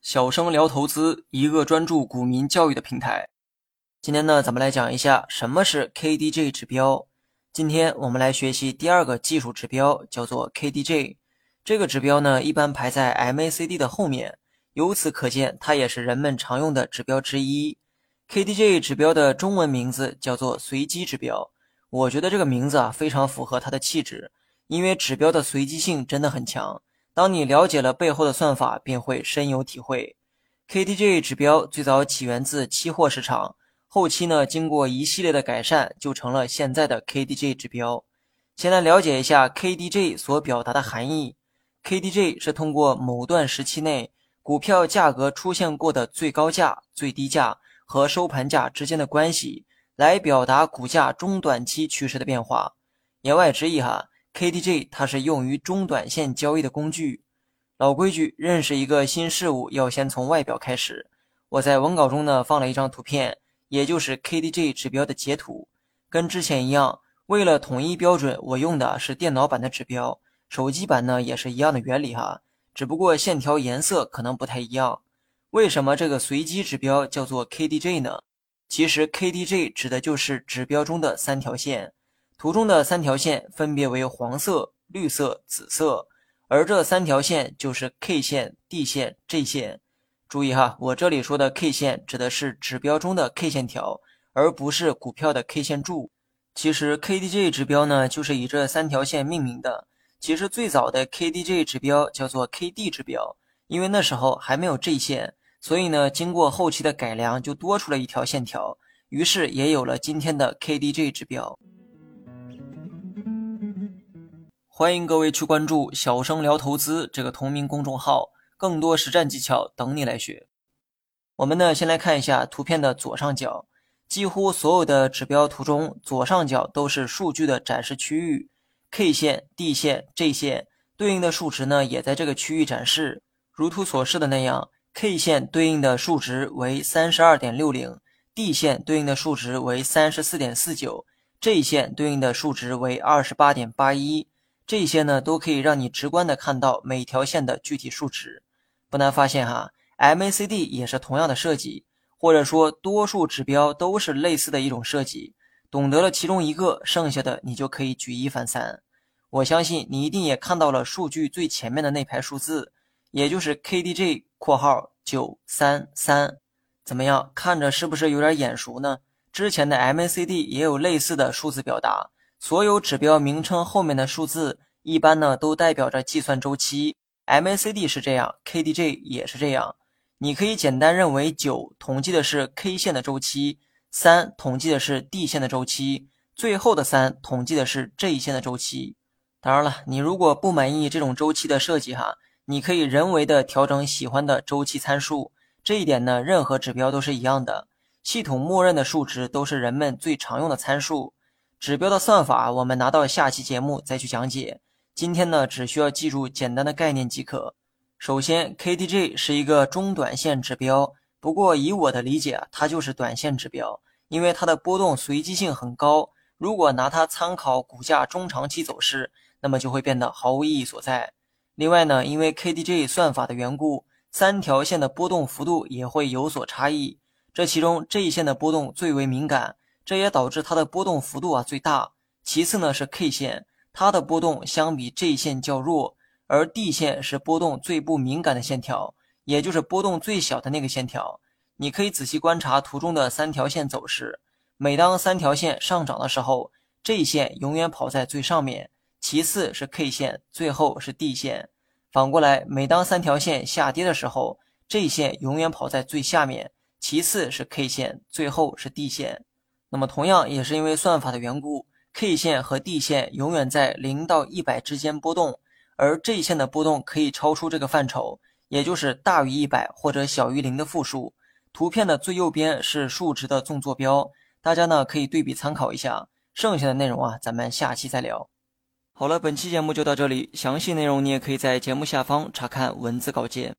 小生聊投资，一个专注股民教育的平台。今天呢，咱们来讲一下什么是 KDJ 指标。今天我们来学习第二个技术指标，叫做 KDJ。这个指标呢，一般排在 MACD 的后面，由此可见，它也是人们常用的指标之一。KDJ 指标的中文名字叫做随机指标。我觉得这个名字啊，非常符合它的气质，因为指标的随机性真的很强。当你了解了背后的算法，便会深有体会。KDJ 指标最早起源自期货市场，后期呢经过一系列的改善，就成了现在的 KDJ 指标。先来了解一下 KDJ 所表达的含义。KDJ 是通过某段时期内股票价格出现过的最高价、最低价和收盘价之间的关系，来表达股价中短期趋势的变化。言外之意哈。KDJ 它是用于中短线交易的工具。老规矩，认识一个新事物要先从外表开始。我在文稿中呢放了一张图片，也就是 KDJ 指标的截图。跟之前一样，为了统一标准，我用的是电脑版的指标，手机版呢也是一样的原理哈，只不过线条颜色可能不太一样。为什么这个随机指标叫做 KDJ 呢？其实 KDJ 指的就是指标中的三条线。图中的三条线分别为黄色、绿色、紫色，而这三条线就是 K 线、D 线、J 线。注意哈，我这里说的 K 线指的是指标中的 K 线条，而不是股票的 K 线柱。其实 KDJ 指标呢，就是以这三条线命名的。其实最早的 KDJ 指标叫做 KD 指标，因为那时候还没有 J 线，所以呢，经过后期的改良，就多出了一条线条，于是也有了今天的 KDJ 指标。欢迎各位去关注“小生聊投资”这个同名公众号，更多实战技巧等你来学。我们呢，先来看一下图片的左上角，几乎所有的指标图中，左上角都是数据的展示区域，K 线、D 线、J 线对应的数值呢，也在这个区域展示。如图所示的那样，K 线对应的数值为三十二点六零，D 线对应的数值为三十四点四九，J 线对应的数值为二十八点八一。这些呢都可以让你直观的看到每条线的具体数值，不难发现哈，MACD 也是同样的设计，或者说多数指标都是类似的一种设计。懂得了其中一个，剩下的你就可以举一反三。我相信你一定也看到了数据最前面的那排数字，也就是 KDJ（ 括号九三三）。怎么样，看着是不是有点眼熟呢？之前的 MACD 也有类似的数字表达。所有指标名称后面的数字，一般呢都代表着计算周期。MACD 是这样，KDJ 也是这样。你可以简单认为，九统计的是 K 线的周期，三统计的是 D 线的周期，最后的三统计的是 J 线的周期。当然了，你如果不满意这种周期的设计哈，你可以人为的调整喜欢的周期参数。这一点呢，任何指标都是一样的，系统默认的数值都是人们最常用的参数。指标的算法，我们拿到下期节目再去讲解。今天呢，只需要记住简单的概念即可。首先，KDJ 是一个中短线指标，不过以我的理解，它就是短线指标，因为它的波动随机性很高。如果拿它参考股价中长期走势，那么就会变得毫无意义所在。另外呢，因为 KDJ 算法的缘故，三条线的波动幅度也会有所差异，这其中这一线的波动最为敏感。这也导致它的波动幅度啊最大。其次呢是 K 线，它的波动相比 J 线较弱，而 D 线是波动最不敏感的线条，也就是波动最小的那个线条。你可以仔细观察图中的三条线走势，每当三条线上涨的时候，J 线永远跑在最上面，其次是 K 线，最后是 D 线。反过来，每当三条线下跌的时候，J 线永远跑在最下面，其次是 K 线，最后是 D 线。那么同样也是因为算法的缘故，K 线和 D 线永远在零到一百之间波动，而 J 线的波动可以超出这个范畴，也就是大于一百或者小于零的负数。图片的最右边是数值的纵坐标，大家呢可以对比参考一下。剩下的内容啊，咱们下期再聊。好了，本期节目就到这里，详细内容你也可以在节目下方查看文字稿件。